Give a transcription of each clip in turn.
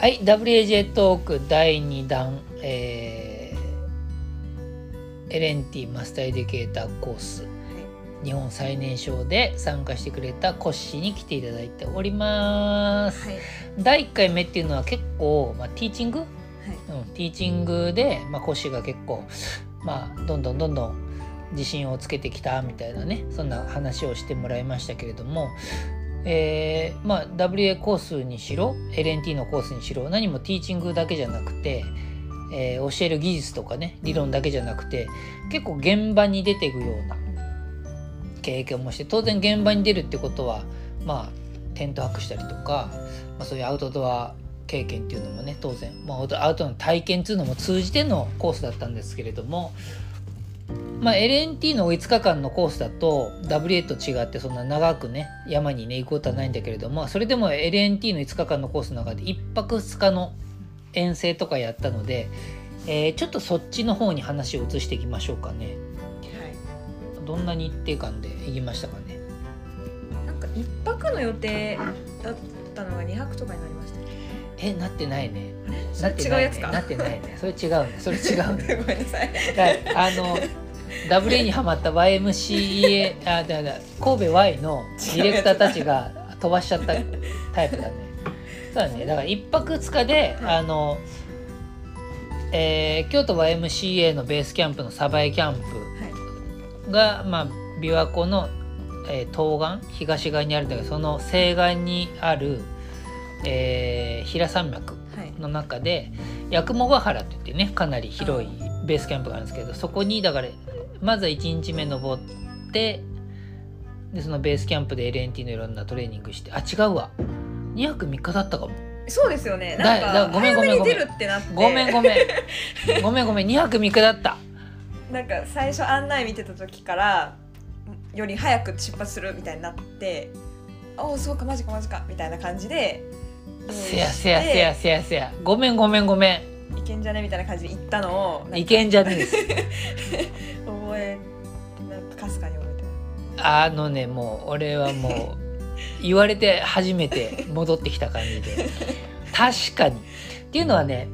はい WAJ トーク第2弾、えー、 LNT マスターエデュケーターコース日本最年少で参加してくれたコッシーに来ていただいております、はい。第1回目っていうのは結構、まあ、ティーチング、はい。うん、ティーチングで、まあ、コッシーが結構、まあ、どんどんどんどん自信をつけてきたみたいなねそんな話をしてもらいましたけれども、えーまあ、WA コースにしろ LNT のコースにしろ何もティーチングだけじゃなくて、えー教える技術とかね理論だけじゃなくて結構現場に出ていくような経験もして当然現場に出るってことはまあテント泊したりとか、まあ、そういうアウトドア経験っていうのもね当然、まあ、アウトアの体験っていうのも通じてのコースだったんですけれども、まあ、LNT の5日間のコースだと WA と違ってそんな長くね山にね行くことはないんだけれどもそれでも LNT の5日間のコースの中で1泊2日の遠征とかやったので、えーちょっとそっちの方に話を移していきましょうかね。どんな日程感で行きましたかね？なんか一泊の予定だったのが二泊とかになりましたえなってないね。なってないねなってないね。それ違うね。それ違うね。ごめんなさい。はいあの WA にハマった YMCA あだだ神戸 Y のディレクターたちが飛ばしちゃったタイプだね。そうだね。だから一泊二日で、はい。あのえー京都 YMCA のベースキャンプのサバエキャンプはい。が、まあ、琵琶湖の、えー東岸東側にあるんだけどその西岸にある、えー平山脈はい。の中で八雲ヶ原って言ってねかなり広いベースキャンプがあるんですけどそこにだからまずは1日目登ってでそのベースキャンプで LNT のいろんなトレーニングしてあ違うわ。2泊3日だったかも。そうですよね。だなんだかごめんごめんごめん。ごめんごめん。ごめん ごめん。2泊3日だった。なんか最初案内見てた時からより早く出発するみたいになっておおそうかマジかマジかみたいな感じでせやせやせやせやせや。ごめんごめんごめん。いけんじゃね？みたいな感じで行ったのをいけんじゃねえです あのねもう俺はもう言われて初めて戻ってきた感じで。確かに。っていうのはね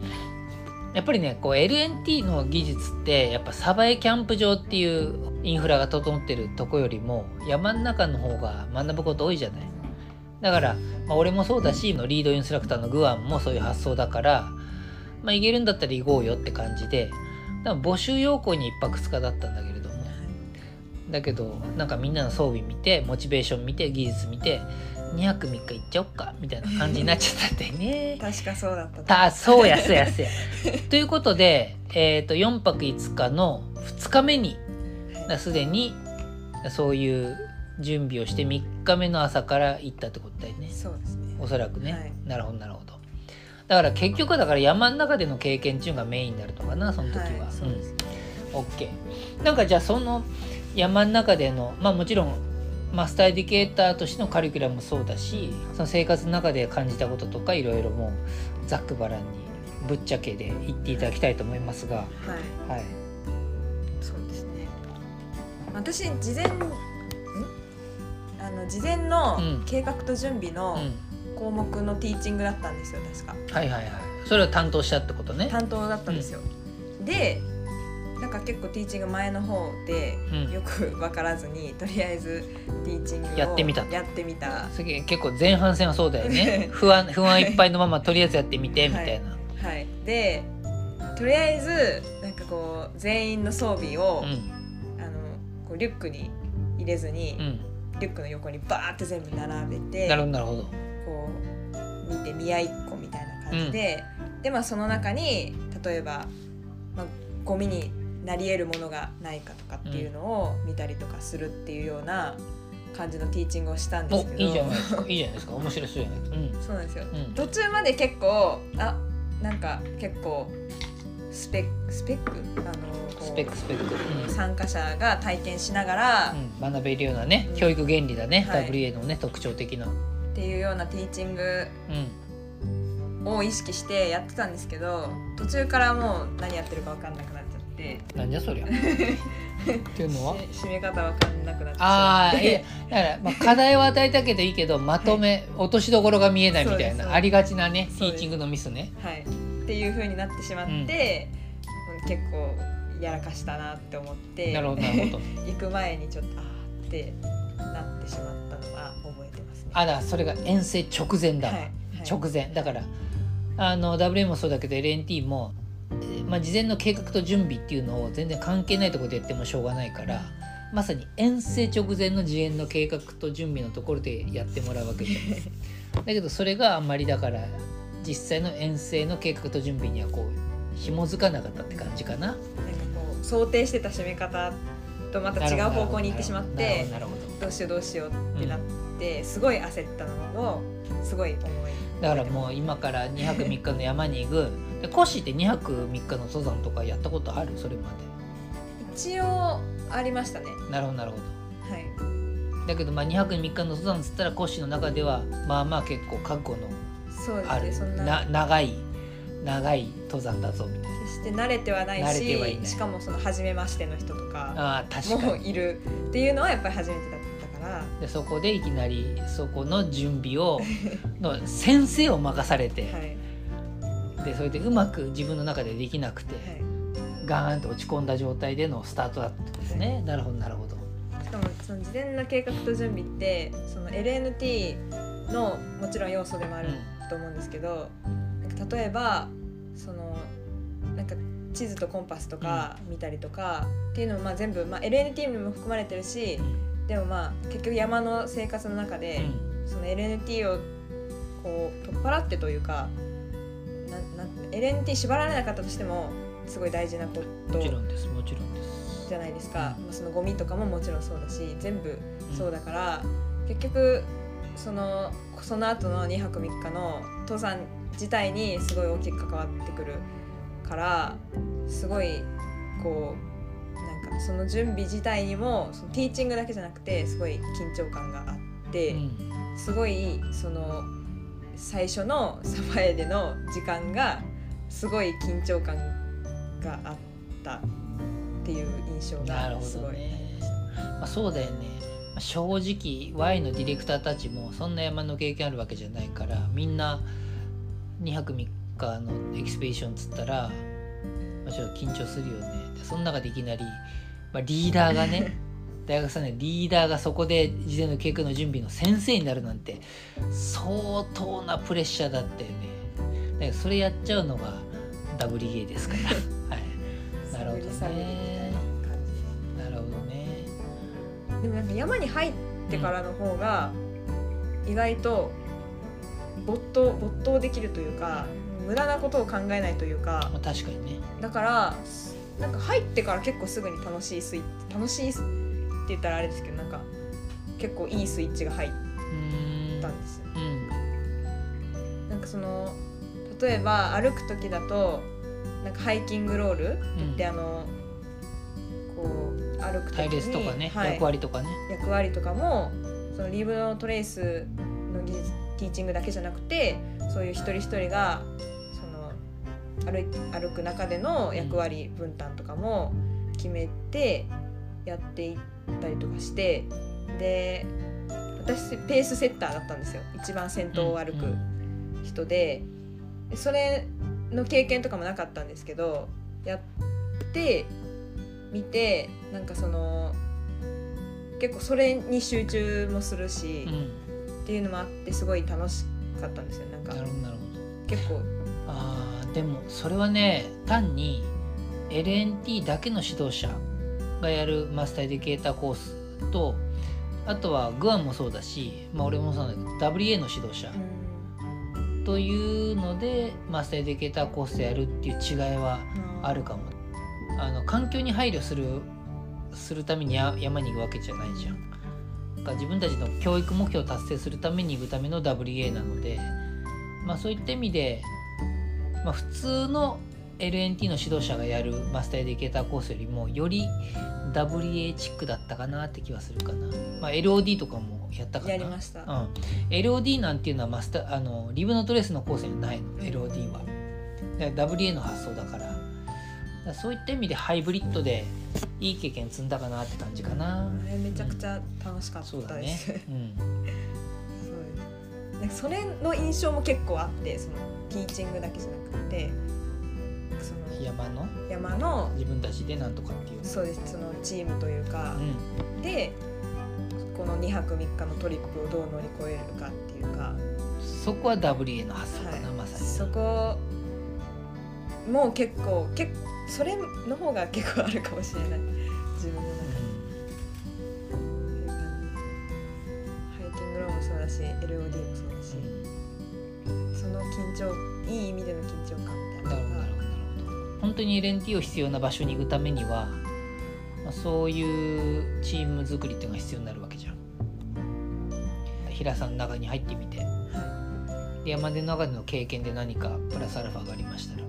やっぱりねこう LNT の技術ってやっぱサバエキャンプ場っていうインフラが整ってるとこよりも山の中の方が学ぶこと多いじゃない。だから、まあ、俺もそうだしリードインストラクターのグアンもそういう発想だからまあ行けるんだったら行こうよって感じで多分募集要項に1泊2日だったんだけどだけどなんかみんなの装備見てモチベーション見て技術見て2泊3日行っちゃおっかみたいな感じになっちゃったんだよね。確かそうだった。とたそうやそうやそうや。ということで、えー、と4泊5日の2日目にだすでにそういう準備をして3日目の朝から行ったってことだよね。そうですね。おそらくね、はい。なるほどなるほど。だから結局だから山の中での経験っていうのがメインになるのかなその時は、はいそうですうん。OK なんかじゃあその山の中でのまあもちろんマスターエディケーターとしてのカリキュラムもそうだしその生活の中で感じたこととかいろいろもうざっくばらんにぶっちゃけで言っていただきたいと思いますが。はい。はい。そうですね。私事前ん？あの事前のうん。計画と準備うのん。項目のティーチングだったんですよ確か。はいはいはい。それを担当したってことね。担当だったんですよ、でなんか結構ティーチング前の方でうん。よく分からずにとりあえずティーチングをやってみた。やってみた。すげえ結構前半戦はそうだよね。不安不安いっぱいのままとりあえずやってみてみたいな、はい。でとりあえずなんかこう全員の装備を、うん。あのこうリュックに入れずに、うん。リュックの横にバーって全部並べてなるほどなるほど。こう見て見合いっこみたいな感じで、でまあその中に例えば、まあ、ゴミになり得るものがないかとかっていうのを見たりとかするっていうような感じのティーチングをしたんですけど。おいいじゃないですか。いいじゃないですか面白そうじゃないですかうん。そうなんですよ。うん。途中まで結構あなんか結構スペックスペック？あのスペックスペック、うん。参加者が体験しながら、うん、学べるようなね、うん。教育原理だね、はい。WA のね特徴的な、っていうようなティーチングうん、を意識してやってたんですけど途中からもう何やってるか分かんなくなって。なんじゃそりゃ。っていうのは？し締め方わかんなくなってああいやだから、まあ、課題を与えたけどいいけどまとめ、落としどころが見えないみたいなありがちなねティーチングのミスね。はい、っていう風になってしまって、結構やらかしたなって思ってなるほどなるほど。行く前にちょっとあーってなってしまったのは覚えてますね。あだそれが遠征直前だわ、はいはい。直前。だからあの WA もそうだけど LNT も、えーまあ、事前の計画と準備っていうのを全然関係ないところでやってもしょうがないからまさに遠征直前の事前の計画と準備のところでやってもらうわけじゃないだけどそれがあんまりだから実際の遠征の計画と準備にはこう紐づかなかったって感じかな。なんかこう想定してた締め方とまた違う方向に行ってしまってどうしようどうしようってなって、すごい焦ったのをすごい思いだからもう今から2泊3日の山に行く。でコッシーって2泊3日の登山とかやったことある？それま一応ありましたね。でなるほどなるほど。はい。だけどまあ2泊3日の登山っつったらコッシーの中ではまあまあ結構覚悟のそうあるですねそんな。な長い長い登山だぞみたいな。決して慣れてはないししかもその初めましての人とかあー確かに。もいるっていうのはやっぱり初めてだでそこでいきなりそこの準備を の先生を任されて、はい。でそれでうまく自分の中でできなくて、はい。ガーンと落ち込んだ状態でのスタートだったんですね、なるほどなるほど。しかもその事前の計画と準備ってその LNT のもちろん要素でもあると思うんですけど、なんか例えばそのなんか地図とコンパスとか見たりとかっていうのもまあ全部、まあ、LNT にも含まれてるしでもまあ結局山の生活の中で、その LNT をこう取っ払ってというかなんなん LNT 縛られなかったとしてもすごい大事なこうん、ともちろんです。もちろんです。じゃないですか、まあ、そのゴミとかももちろんそうだし全部そうだから、結局そのその後の2泊3日の登山自体にすごい大きく関わってくるからすごいこうなんかその準備自体にもそのティーチングだけじゃなくてすごい緊張感があって。うん。すごいその最初のサファエでの時間がすごい緊張感があったっていう印象がすごい、どね、まあ、そうだよね。まあ正直 Y のディレクターたちもそんな山の経験あるわけじゃないからみんな2泊3日のエキスペディションっつったら、まあ、ちょっと緊張するよね。でその中でいきなり、まあ、リーダーがね 大学さんねリーダーがそこで事前の計画の準備の先生になるなんて相当なプレッシャーだったよね。だからそれやっちゃうのが WA ですから。はい。なるほどね。なるほどね。じでもなんか山に入ってからの方が意外と没頭没頭できるというか無駄なことを考えないというか。まあ、確かにね。だからなんか入ってから結構すぐに楽しいスイッチ楽しいって言ったらあれですけどなんか結構いいスイッチが入ったんですよ。うんなんかその例えば歩く時だとなんかハイキングロールって言って、あのこう歩く時に隊列とかね、はい。役割とかね役割とかもそのリーブのトレースの技術ティーチングだけじゃなくてそういう一人一人が歩い歩く中での役割分担とかも決めてやっていったりとかしてで私ペースセッターだったんですよ。一番先頭を歩く人で。でそれの経験とかもなかったんですけどやってみてなんかその結構それに集中もするし、うん、うんっていうのもあってすごい楽しかったんですよ。なんか結構でもそれはね単に LNT だけの指導者がやるマスターエディケーターコースとあとはグアムもそうだし、まあ、俺もそうなんだけど WA の指導者というのでマスターエディケーターコースでやるっていう違いはあるかも。あの環境に配慮するするためにや山に行くわけじゃないじゃん。だから自分たちの教育目標を達成するために行くための WA なのでまあそういった意味で、まあ、普通の LNT の指導者がやるマスターエディケーターコースよりもより WA チックだったかなって気はするかな、まあ、LOD とかもやったかな。やりました、うん、LOD なんていうのはマスターあのリブのトレースのコースにないの。LOD は。WA の発想だから。だそういった意味でハイブリッドでいい経験積んだかなって感じかな。あれめちゃくちゃ楽しかったです。。うん。そう なんかそれの印象も結構あってそのティーチングだけじゃなくてその山の？山の自分たちでなんとかっていう。そうですそのチームというかう、ん。でこの2泊3日のトリップをどう乗り越えるかっていうか、そこは WA の発想かな、はいまさに。そこもう結構結それの方が結構あるかもしれない自分の中張いい意味での緊張感みたいななるほどなる。ほど本当に LNT を必要な場所に行くためには、まあ、そういうチーム作りっていうのが必要になるわけじゃん。平さんの中に入ってみて。はで山手の中での経験で何かプラスアルファがありましたら。い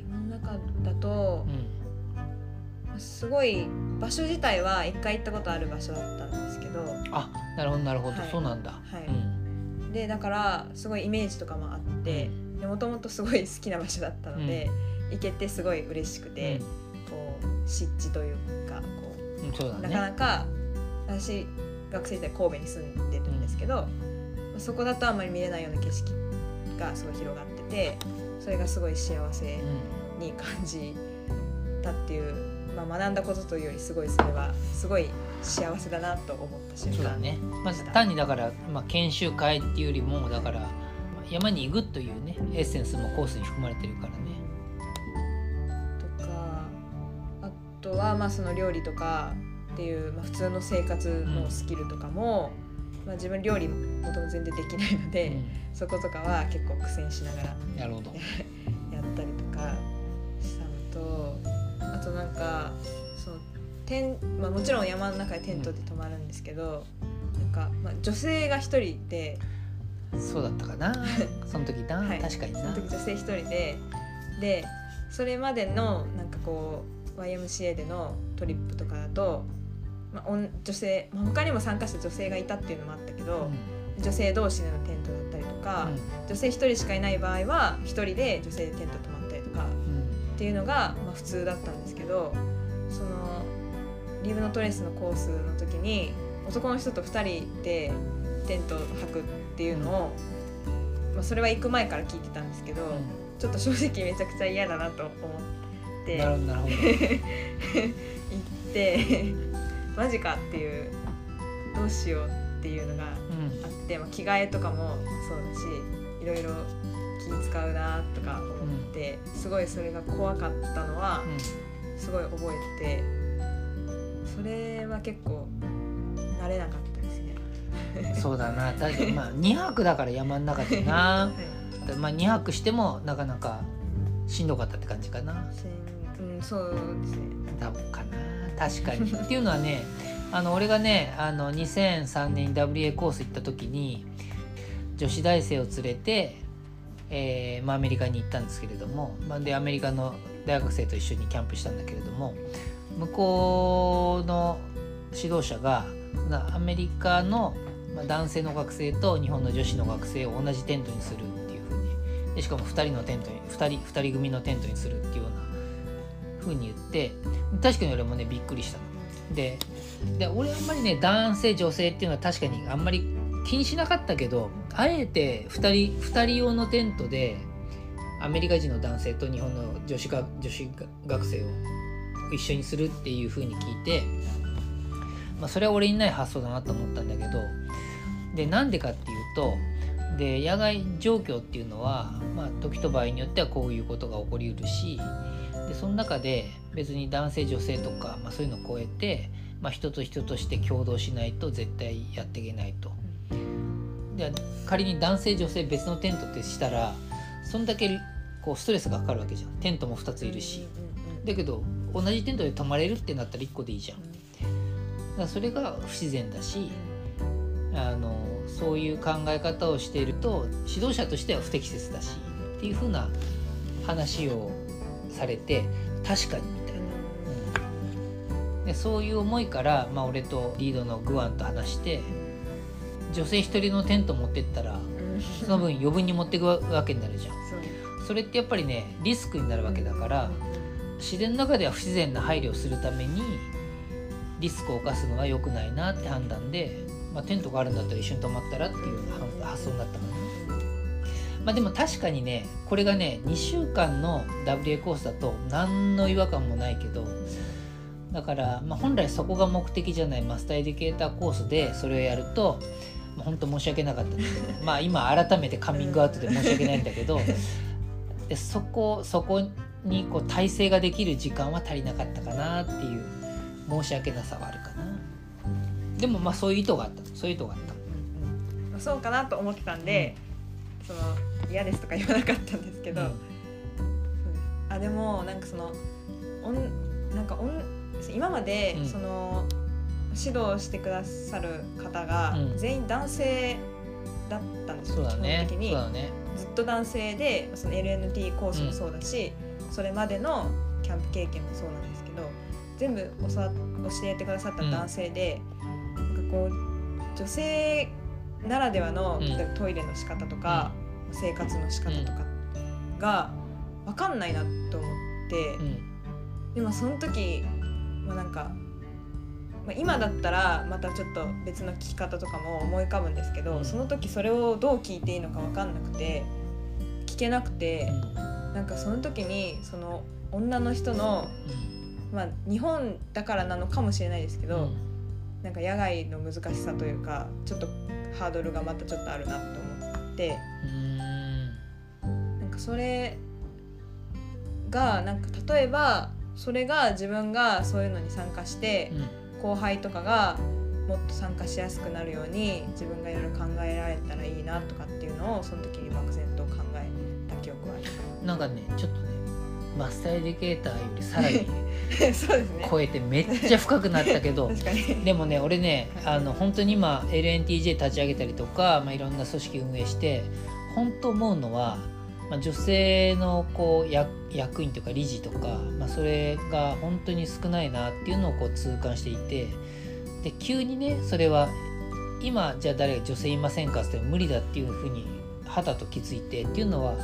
山の中だとう、ん。すごい場所自体は一回行ったことある場所だったんですけど。あなるほどなるほど、はい。そうなんだ、はい。うん。でだからすごいイメージとかもあってもともとすごい 好きな場所だったので、行けてすごい嬉しくて、こう湿地というかこうんうんそうだうなねかなか私学生時代神戸に住んでるんですけど、そこだとあんまり見れないような景色がすごい広がっててそれがすごい幸せうに感じたっていう、まあ、学んだことというよりすごいそれはすごい幸せだなと思った瞬間ん、そうだね。まず単にだから、まあ、研修会っていうよりもだからまあ山に行くというねエッセンスもコースに含まれてるからね。とかあとはまあその料理とかっていう、まあ、普通の生活のスキルとかも、まあ、自分料理もともと全然できないので、そことかは結構苦戦しながら やったりとかしたのとあとなんかそのテン、まあ、もちろん山の中でテントで泊まるんですけど、なんか、まあ、女性が一人いてそうだったかな。その時な、はい。確かにな。その時女性一人で。でそれまでのなんかこう YMCA でのトリップとかだと、まあ、女性、まあ、他にも参加した女性がいたっていうのもあったけど、女性同士でのテントだったりとか、女性一人しかいない場合は一人で女性でテント泊まったりとかうんうんっていうのが、まあ、普通だったんですけどそのリーブのトレースのコースの時に男の人と2人でテントを張くっていうのを、まあ、それは行く前から聞いてたんですけど、ちょっと正直めちゃくちゃ嫌だなと思って。行ってマジかっていうどうしようっていうのがあうん。って、まあ、着替えとかもそうだしいろいろ気使うなとか思って、すごいそれが怖かったのはすごい覚えてそれは結構慣れなかった そうだな。確かに。まあ2泊だから山の中でな。はい。まあ2泊してもなかなかしんどかったって感じかな。うん、そうですね。多分かな。確かに。っていうのはねあの俺がねあの2003年に WA コース行った時に女子大生を連れて、えーまあ、アメリカに行ったんですけれども、まあ、でアメリカの大学生と一緒にキャンプしたんだけれども向こうの指導者がアメリカのまあ男性の学生と日本の女子の学生を同じテントにするっていうふうにでしかも2人のテントに2人二人組のテントにするっていうようなふうに言って確かに俺もねびっくりしたの。でで俺あんまりね男性女性っていうのは確かにあんまり気にしなかったけどあえて2人二人用のテントでアメリカ人の男性と日本の女子が女子学生を一緒にするっていうふうに聞いて、まあ、それは俺にない発想だなと思ったんだけどでなんでかっていうとで野外状況っていうのは、まあ、時と場合によってはこういうことが起こりうるしでその中で別に男性女性とか、まあ、そういうのを超えて、まあ、人と人として共同しないと絶対やっていけないと。で仮に男性女性別のテントってしたらそんだけこうストレスがかかるわけじゃん。テントも2ついるし。だけど同じテントで泊まれるってなったら1個でいいじゃん。だからそれが不自然だしあのそういう考え方をしていると指導者としては不適切だしっていうふうな話をされて確かにみたいな。でそういう思いから、まあ、俺とリードのグアンと話して女性一人のテント持ってったらうん。その分余分に持っていくわけになるじゃん。それってやっぱりねリスクになるわけだからうん自然の中では不自然な配慮をするためにリスクを冒すのは良くないなって判断で、まあ、テントがあるんだったら一緒に泊まったらっていう発想になったかな。まあでも確かにねこれがね2週間の WA コースだと何の違和感もないけどだから、まあ、本来そこが目的じゃないマスターエディケーターコースでそれをやると、まあ、本当申し訳なかったんですまあ今改めてカミングアウトで申し訳ないんだけどでそこそこにこう体制ができる時間は足りなかったかなっていう申し訳なさはあるかな。でもまあそういう意図があった。そういう意図があった。まあそうかなと思ってたんで、その嫌ですとか言わなかったんですけど、うん。あでもなんかそのおんなんかおん今までうん。その、指導してくださる方がうん。全員男性だったんですよ、そうだね。基本的に。そうだね。ずっと男性でその LNT コースもそうだし、それまでのキャンプ経験もそうなんです全部教えてくださった男性で、なんかこう女性ならではの、うん。例えばトイレの仕方とか、生活の仕方とかが分かんないなと思って、うん。でもその時、まあ、なんか、まあ、今だったらまたちょっと別の聞き方とかも思い浮かぶんですけど、うん。その時それをどう聞いていいのか分かんなくて聞けなくて、なんかその時にその女の人の、まあ、日本だからなのかもしれないですけど、なんか野外の難しさというかちょっとハードルがまたちょっとあるなって思って。うん。なんかそれがなんか例えばそれが自分がそういうのに参加してうん。後輩とかがもっと参加しやすくなるように自分がいろいろ考えられたらいいなとかっていうのをその時に漠然と考えた記憶はありなんかねちょっとねマスターエディケーターよりさらにま すそうですね。超えてめっちゃ深くなったけど。でもね俺ねはい。あの本当に今 LNTJ 立ち上げたりとか、まあ、いろんな組織運営して本当思うのは、まあ、女性のこう役役員とか理事とか、まあ、それが本当に少ないなっていうのをこう痛感していてで急にねそれは今じゃあ誰が女性いませんかって無理だっていうふうに肌と気づいてっていうのは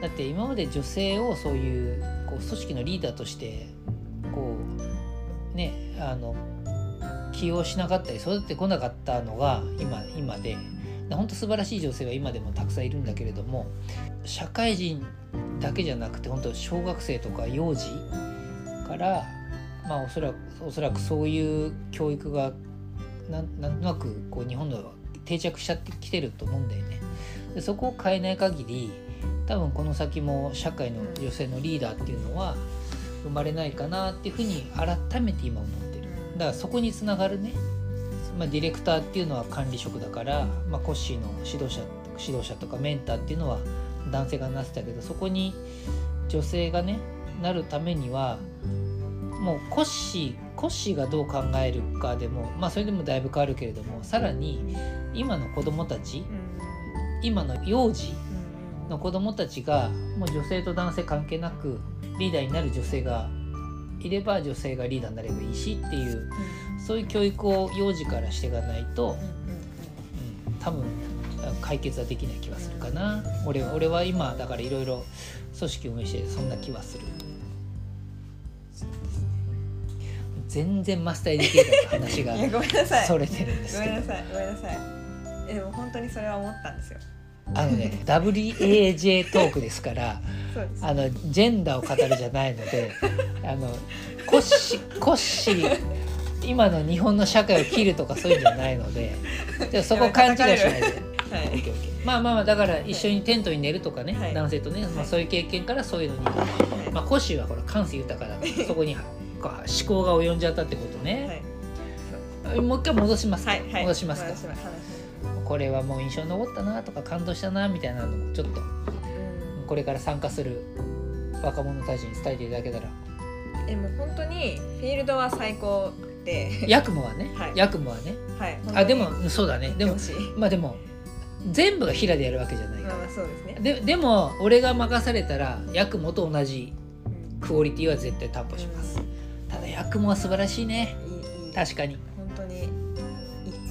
だって今まで女性をそういうこう組織のリーダーとしてこうねあの起用しなかったり育ててこなかったのが今今で本当素晴らしい女性は今でもたくさんいるんだけれども社会人だけじゃなくて本当小学生とか幼児からまあおそらくおそらくそういう教育がなんなんとなくこう日本では定着しちゃってきてると思うんだよね。でそこを変えない限り多分この先も社会の女性のリーダーっていうのは生まれないかなっていうふうに改めて今思ってる。だからそこにつながるね、まあ、ディレクターっていうのは管理職だから、まあ、コッシーの指導者指導者とかメンターっていうのは男性がなってたけどそこに女性がねなるためにはもうコッシーコッシーがどう考えるかでもまあそれでもだいぶ変わるけれどもさらに今の子供たちうん今の幼児うんの子供たちがもう女性と男性関係なくリーダーになる女性がいれば女性がリーダーになればいいしっていうそういう教育を幼児からしていかないと、うん多分あ解決はできない気はするかな。俺は俺は今だからいろいろ組織を運営してそんな気はする。全然マスターエディケーターの話が ごめんなさい。それてるんですごめんなさい。ごめんなさい。えでも本当にそれは思ったんですよあのね WAJ トークですからあのジェンダーを語るじゃないのであのコッシコッシー今の日本の社会を切るとかそういうんじゃないのでじゃあそこ勘違いしないで。まあまあまあだから一緒にテントに寝るとかね、はい。男性とね、まあ、そういう経験からそういうのに、はい。まあ、コッシーはほら感性豊かだからそこにこう思考が及んじゃったってことはね、い。もう一回戻します戻しますかこれはもう印象に残ったなとか感動したなみたいなのもちょっとうん。これから参加する若者たちに伝えていただけたら。えもう本当にフィールドは最高で。ヤクモはね、はい。ヤクモはね。はい。あでもそうだね。でもまあでも全部が平でやるわけじゃないから。まあまあそうですね。ででも俺が任されたらヤクモと同じうんクオリティは絶対担保します。ただヤクモは素晴らしいね。いいいい。確かに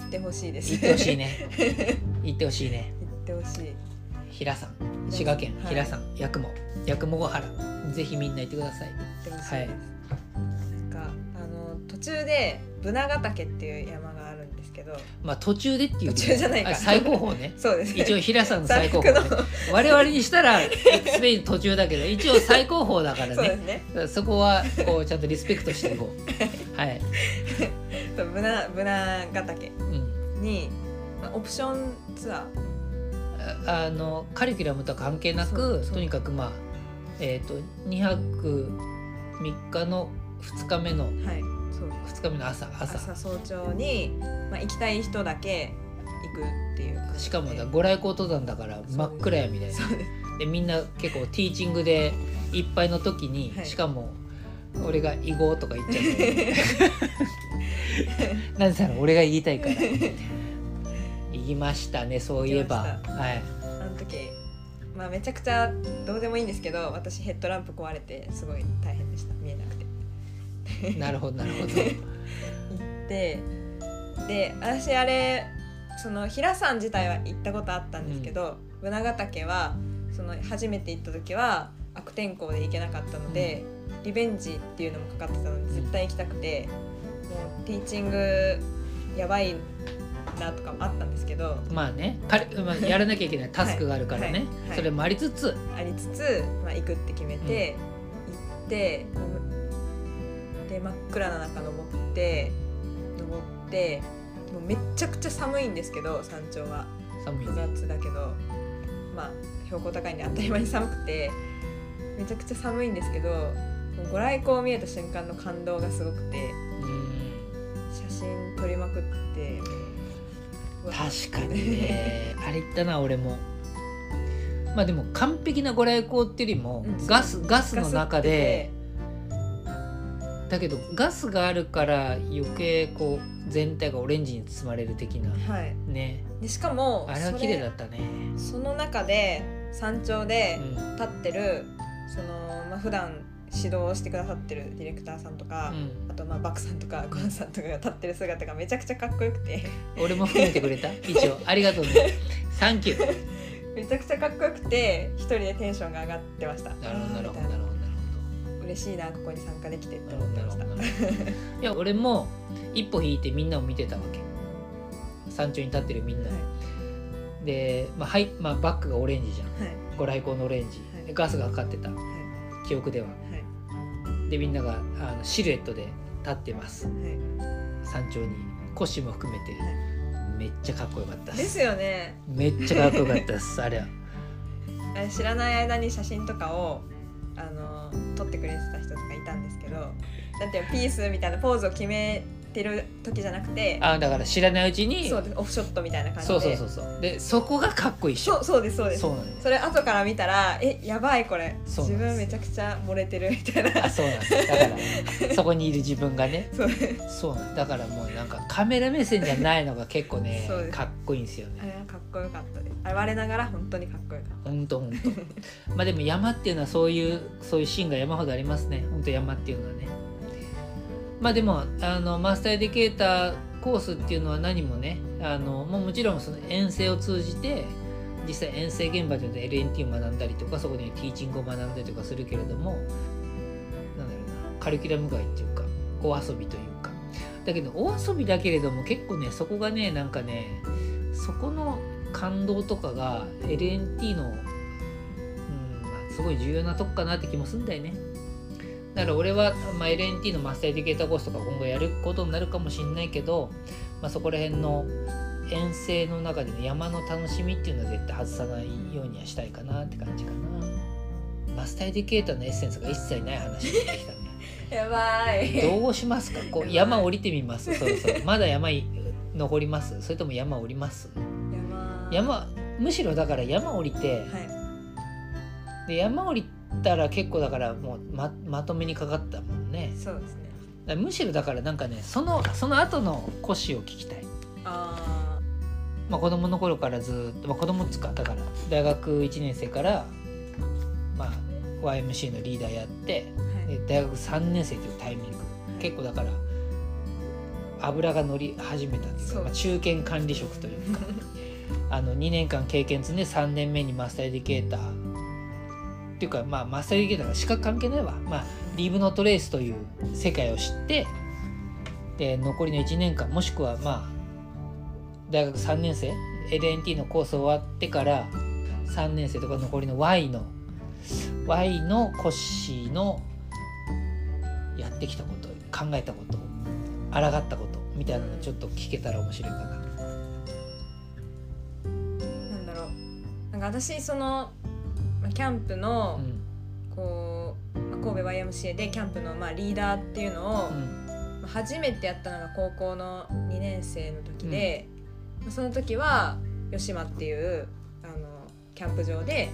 ってほしいです。言ってほしいね。言ってほしいね。言ってほしい。平さん。滋賀県はい。平さん。八雲。八雲ヶ原。ぜひみんな行ってください。ってほしいです、なんかあの途中でブナヶ岳っていう山があるんですけど。まあ途中でっていう途中じゃないか。あ最高峰ね。そうです。ね一応平さんの最高峰、ね。我々にしたらエクスペイン途中だけど一応最高峰だからね。すね。そこはこうちゃんとリスペクトしていこう。はい、そうブナブナヶ岳うん、に、まあ、オプションツアー。ああのカリキュラムとは関係なくとにかくまあえっ、と2泊3日の2日目のはいそう。2日目の朝朝。朝早朝に、まあ、行きたい人だけ行くっていうしかもだご来光登山だから真っ暗闇ででみんな結構ティーチングでいっぱいの時に、はい。しかも俺が「囲碁」とか言っちゃうなんでさ俺が言いたいから。言いましたねそういえば。はい。あの時まあめちゃくちゃどうでもいいんですけど私ヘッドランプ壊れてすごい大変でした。見えなくて。なるほどなるほど。行ってで私あれその平山自体は行ったことあったんですけど、ブナヶ岳はその初めて行った時は悪天候で行けなかったので、リベンジっていうのもかかってたので絶対行きたくて、もうティーチングやばいなとかもあったんですけどまあねかれまあやらなきゃいけないタスクがあるからね、はいはいはい。それもありつつ。ありつつ、まあ、行くって決めて、行ってで真っ暗な中登って登ってもうめっちゃくちゃ寒いんですけど山頂は。複寒いね。雑だけどまあ標高高いんで当たり前に寒くてめちゃくちゃ寒いんですけどご来光を見えた瞬間の感動がすごくてうん写真撮りまくって確かにね。あれ言ったな俺も。まあでも完璧なご来光っていうよりも、うんガスガスの中でガだけどガスがあるから余計こう全体がオレンジに包まれる的なはい。ね。でしかもあれは綺麗だったね。その中で山頂でうん。立ってる、そのまあ普段指導をしてくださってるディレクターさんとか、うん。あとまあバクさんとかゴンさんとかが立ってる姿がめちゃくちゃかっこよくて。俺も含めてくれた？一応。ありがとうね。サンキューめちゃくちゃかっこよくて一人でテンションが上がってました。なるほどなるほどな。るほど嬉しいなここに参加できてって思ってました。なるほどなるほど。いや俺も一歩引いてみんなを見てたわけ。山頂に立ってるみんな、で、まあはいまあ、バックがオレンジじゃん。はい。ご来光のオレンジ、はい。でガスがかかってた。は記憶では。いはいでみんながあのシルエットで立ってます。はい。山頂にコスチュームを含めて、めっちゃかっこよかったっですよね。めっちゃかっこよかったっす あれは。あれ知らない間に写真とかをあの撮ってくれてた人とかいたんですけどなんていうのピースみたいなポーズを決めてる時じゃなくてあだから知らないうちにそうですオフショットみたいな感じで。そうそうそうそう。でそこがかっこいいっしょそうそうですそうです。そうなんです。それ後から見たらえやばいこれ。そうなんです。自分めちゃくちゃ漏れてるみたいな。あそうなんです。だから そこにいる自分がね。そう。そうなんだからもうなんかカメラ目線じゃないのが結構ねそうです。かっこいいんですよあれねはかっこよかったです。あれ我ながら本当にかっこよかっほんとほんとまあでも山っていうのはそういうそういうシーンが山ほどありますね。ほんと山っていうのはねまあでもあのマスターエディケーターコースっていうのは何もねあのもうもちろんその遠征を通じて実際遠征現場で LNT を学んだりとかそこでティーチングを学んだりとかするけれどもなんだろうなカリキュラム外っていうかお遊びというか。だけどお遊びだけれども結構ねそこがねなんかねそこの感動とかが LNT の、うん、すごい重要なとこかなって気もするんだよね。だから俺は、まあ、LNT のマスターエデュケーターコースとか今後やることになるかもしれないけど、まあ、そこら辺の遠征の中での山の楽しみっていうのは絶対外さないようにはしたいかなって感じかな。マスターエデュケーターのエッセンスが一切ない話になってきたねた やばい。どうしますか？こう山降りてみます？そうそう。まだ山い登ります？それとも山降ります？山。山むしろだから山降りてはい。で山降りたら結構だからもうままとめにかかったもんね。そうですね。むしろだからなんかねそのその後の腰を聞きたい、あまあ、子供の頃からずーっと、まあ、子供っつうかだから大学1年生から、まあ、YMC のリーダーやってーはい。で大学3年生というタイミング。結構だから油が乗り始めたっていうか、そう。まあ、中堅管理職というか。あの2年間経験積んで3年目にマスターエディケーターっていうかまあマスター UK だから資格関係ないわまあリーブノートレースという世界を知ってで残りの1年間もしくはまあ大学3年生 LNT のコース終わってから3年生とか残りの Y の Y のコッシーのやってきたこと考えたこと抗ったことみたいなのちょっと聞けたら面白いかな。なんだろうなんか私そのキャンプのうん。こうまあ神戸 YMCA でキャンプのまあリーダーっていうのを、初めてやったのが高校の2年生の時で、まあその時は吉間っていうあのキャンプ場で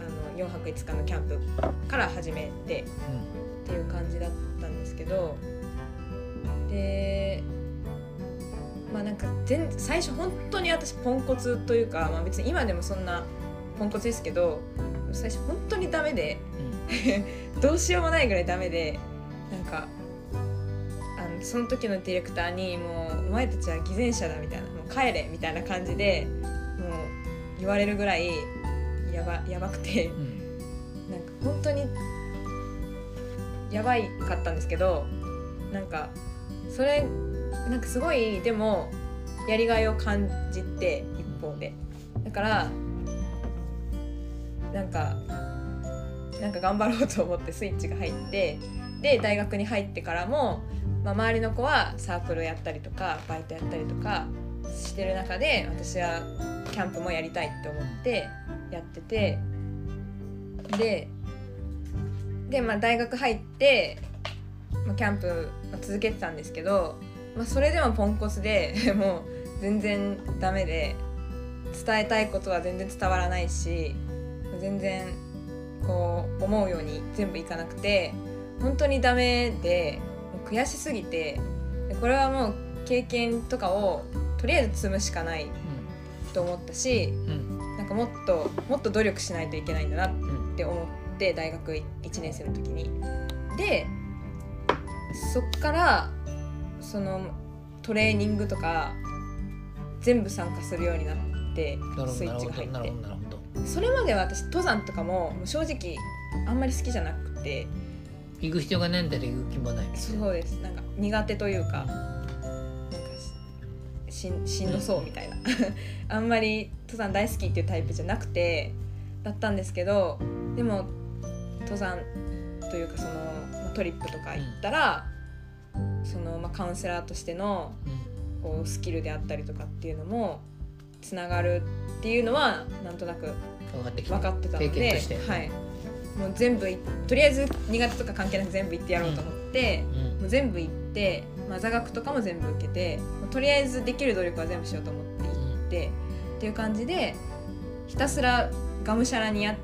あの4泊5日のキャンプから始めてっていう感じだったんですけどでまあなんか全最初本当に私ポンコツというか、まあ、別に今でもそんなポンコツですけど最初本当にダメで どうしようもないぐらいダメでなんかあのその時のディレクターにもう「お前たちは偽善者だ」みたいな「もう帰れ」みたいな感じでもう言われるぐらいやばやばくてうんうん。なんか本当にやばいかったんですけどなんかそれなんかすごいでもやりがいを感じて一方で。だからなんかなんか頑張ろうと思ってスイッチが入ってで大学に入ってからも、まあ、周りの子はサークルやったりとかバイトやったりとかしてる中で私はキャンプもやりたいって思ってやっててでで、まあ、大学入って、まあ、キャンプ続けてたんですけど、まあ、それでもポンコツで もう全然ダメで伝えたいことは全然伝わらないし全然こう思うように全部いかなくて本当にダメで悔しすぎてでこれはもう経験とかをとりあえず積むしかないと思ったしうん。なんかもっともっと努力しないといけないんだなっうんて思って大学1年生の時に。でそっからそのトレーニングとか全部参加するようになってスイッチが入ってそれまでは私登山とかももう正直あんまり好きじゃなくて。行く必要がないんだら行く気もないそうです。なんか苦手というかなんかしんしんどそうみたいな。あんまり登山大好きっていうタイプじゃなくてだったんですけどでも登山というかそのまあトリップとか行ったら、そのまあカウンセラーとしてのうん。こうスキルであったりとかっていうのもつながるっていうのはなんとなく分かってきた。分かってたのではい、もう全部いとりあえず苦手とか関係なく全部行ってやろうと思って、うん。もう全部行って、まあ、座学とかも全部受けてとりあえずできる努力は全部しようと思って行ってっていう感じでひたすらがむしゃらにやっ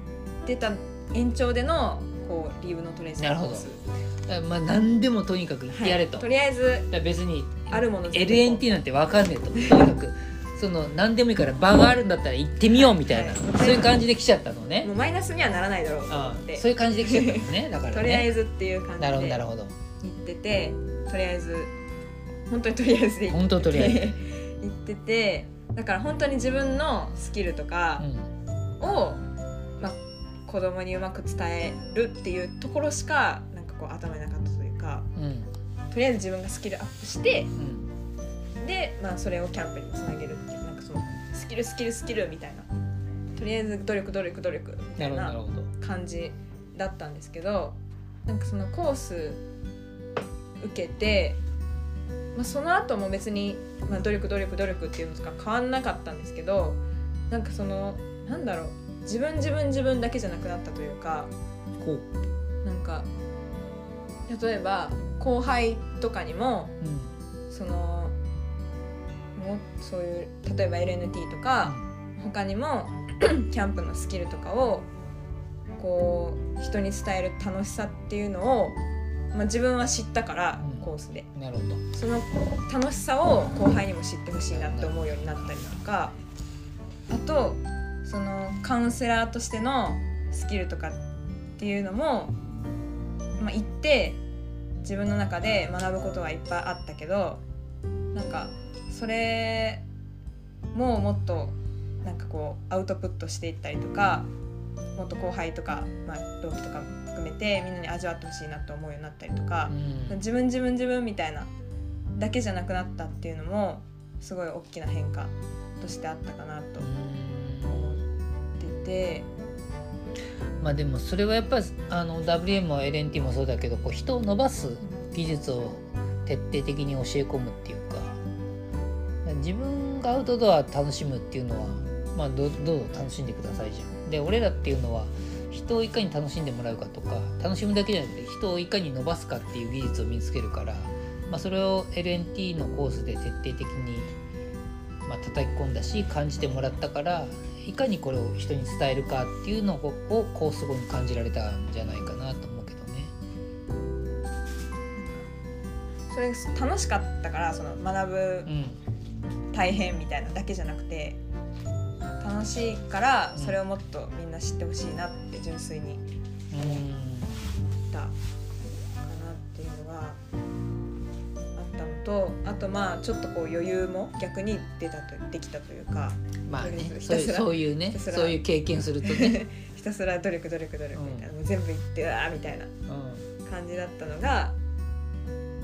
てた延長でのこうリーブのトレーニングコース。だからまあ何でもとにかくやれと、はい。とりあえず別にあるもの LNT なんて分かんねえと。とにかくその何でもいいから場があるんだったら行ってみようみたいな、はい。そういう感じで来ちゃったのね。もうマイナスにはならないだろうと思あって。あそういう感じで来ちゃったのねだからね。とりあえずっていう感じなるほどで行なるほど。っててとりあえず本当にとりあえずで行っ本当とりあえず、て 行っててだから本当に自分のスキルとかうん。を、まあ、子供にうまく伝えるっていうところしかなんかこう頭になかったというかうん。とりあえず自分がスキルアップしてうん。で、まあ、それをキャンプにつなげるっキルスキルスキルみたいな。とりあえず努力努力努力みたないな感じだったんですけどなんかそのコース受けて、まあ、その後も別に、まあ、努力努力努力っていうのとか変わんなかったんですけどなんかそのなんだろう自分自分自分だけじゃなくなったというかこう、なんか例えば後輩とかにもうん。そのもそういう例えば LNT とか他にも キャンプのスキルとかをこう人に伝える楽しさっていうのを、まあ、自分は知ったからうん。コースで。なるほど。その楽しさを後輩にも知ってほしいなって思うようになったりとかあとそのカウンセラーとしてのスキルとかっていうのも、まあ、行って自分の中で学ぶことはいっぱいあったけどなんかそれももっとなんかこうアウトプットしていったりとかもっと後輩とか、まあ、同期とかも含めてみんなに味わってほしいなと思うようになったりとかう、ん自分自分自分みたいなだけじゃなくなったっていうのもすごい大きな変化としてあったかなと思ってて。まあでもそれはやっぱりあの WM も LNT もそうだけどこう人を伸ばす技術を徹底的に教え込むっていうか自分がアウトドア楽しむっていうのは、まあ、どどうぞ楽しんでくださいじゃん。で俺らっていうのは人をいかに楽しんでもらうかとか楽しむだけじゃなくて人をいかに伸ばすかっていう技術を身につけるから、まあ、それを LNT のコースで徹底的に、まあ叩き込んだし感じてもらったからいかにこれを人に伝えるかっていうのををコース後に感じられたんじゃないかなと思うけどね。それ楽しかったからその学ぶうん大変みたいなだけじゃなくて楽しいからそれをもっとみんな知ってほしいなって純粋にうん思ったかなっていうのがあったのとあとまあちょっとこう余裕も逆に出たとできたというかまあねひそういうねそういう経験するとね、ひたすら努力努力努力みたいな、もう全部いってうわーみたいなうん。感じだったのが、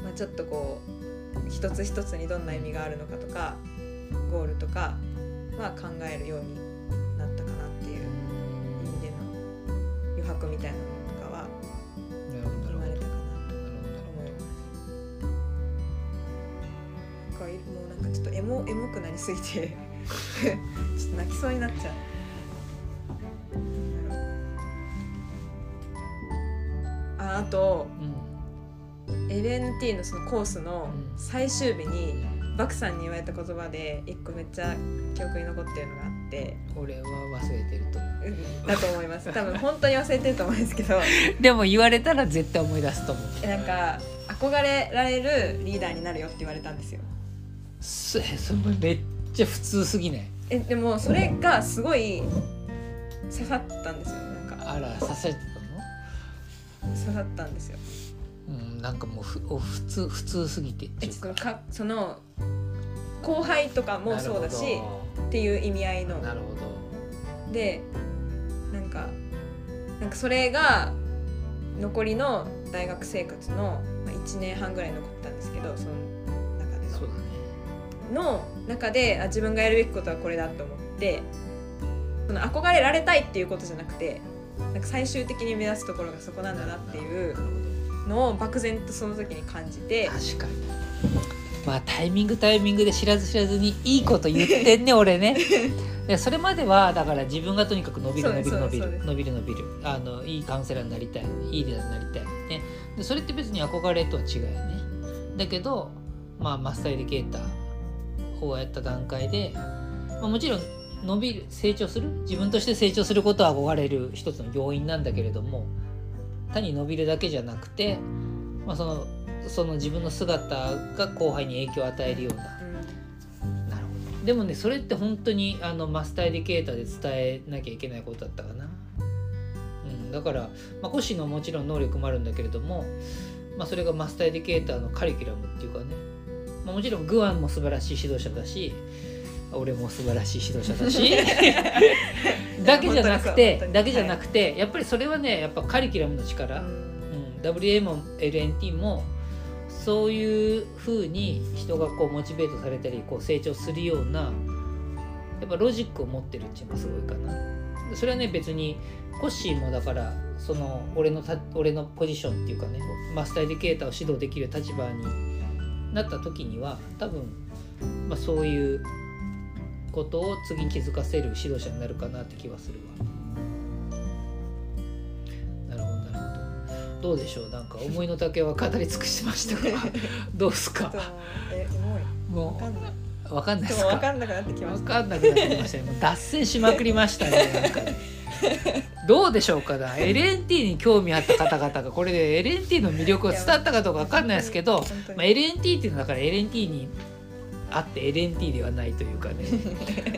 まあ、ちょっとこう一つ一つにどんな意味があるのかとかゴールとかは考えるようになったかなっていう意味での余白みたいなのとかは生まれたかなと思います。なんかもうなんかちょっとエモエモくなりすぎてちょっと泣きそうになっちゃう。ああとうん LNT のそのコースのうん最終日にバクさんに言われた言葉で一個めっちゃ記憶に残ってるのがあって、俺は忘れてるとう。ん。だと思います。多分本当に忘れてると思うんですけど。でも言われたら絶対思い出すと思う。えなんか憧れられるリーダーになるよって言われたんですよ。そそれめっちゃ普通すぎない？えでもそれがすごい刺さったんですよ。なんか。あら刺されて刺さったんですよ。たのうんなんかもうふお普通普通すぎて。ってえいうかそのかその後輩とかもそうだしっていう意味合いの。どなるほど。でなんかなんかそれが残りの大学生活のまあ1年半ぐらい残ったんですけどその中でそうのだね。の中であ自分がやるべきことはこれだと思ってその憧れられたいっていうことじゃなくてなんか最終的に目指すところがそこなんだなっていう。なるほどのを漠然とその時に感じて。確かに。まあタイミングタイミングで知らず知らずにいいこと言ってんね 俺ね。でそれまではだから自分がとにかく伸びる伸びる。伸びる伸びる伸びるあのいいカウンセラーになりたいいいリーダーになりたいねでそれって別に憧れとは違うよねだけどまあマスターエディケーターをやった段階で、まあ、もちろん伸びる成長する自分として成長することは憧れる一つの要因なんだけれども単に伸びるだけじゃなくて、まあ、そのその自分の姿が後輩に影響を与えるような。うん。なるほど。でもねそれって本当にあのマスターエデュケーターで伝えなきゃいけないことだったかな、うん、だから、まあ、コシのもちろん能力もあるんだけれども、まあ、それがマスターエデュケーターのカリキュラムっていうかね、まあ、もちろんグアンも素晴らしい指導者だし俺も素晴らしい指導者だし だけじゃなくてだけじゃなくて、やっぱりそれはねやっぱカリキュラムの力、うん。うん、WA も LNT もそういう風に人がこうモチベートされたりこう成長するようなやっぱロジックを持ってるっていうのがすごいかな。それはね別にコッシーもだからその俺のた俺のポジションっていうかねマスターエディケーターを指導できる立場になった時には多分、まあ、そういうことを次に気づかせる指導者になるかなって気はするわ。なるほどなるほど。どうでしょう？なんか思いの丈は語り尽くしましたが どうですか？えもうわもかんない。かんないでですか？もわかんなくなってきました。わかんなくなってきましたねもう脱線しまくりましたねなんかねどうでしょうかな？LNT に興味あった方々がこれで LNT の魅力が伝わったかどうかわかんないですけど、まあ、LNT っていうのはだから LNT にあって LNT ではないというかね。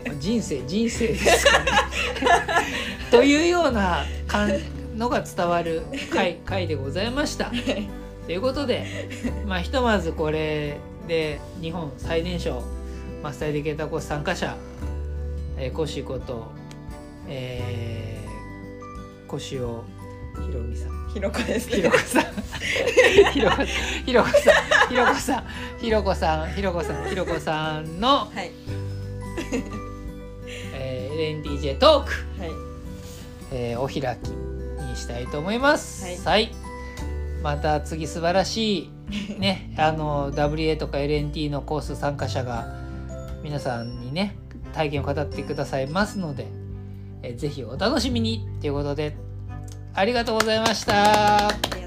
ま あ人生人生ですかね。というようなかんのが伝わる回 回でございました。ということで、まあ、ひとまずこれで日本最年少マスターエディケーターコース参加者、えー、コッシーこと、えー腰をひろみさんひろこですね。ひろこさん。ひろこひろこさん。ひろこさん。ひろこさん。ひろこさん。ひろこさん。の、はい。えー、LNDJ トーク、はい。えーお開きにしたいと思います。はい。はい、また次素晴らしいね あの WA とか LNT のコース参加者が皆さんにね体験を語ってくださいますので、えーぜひお楽しみにということでありがとうございました。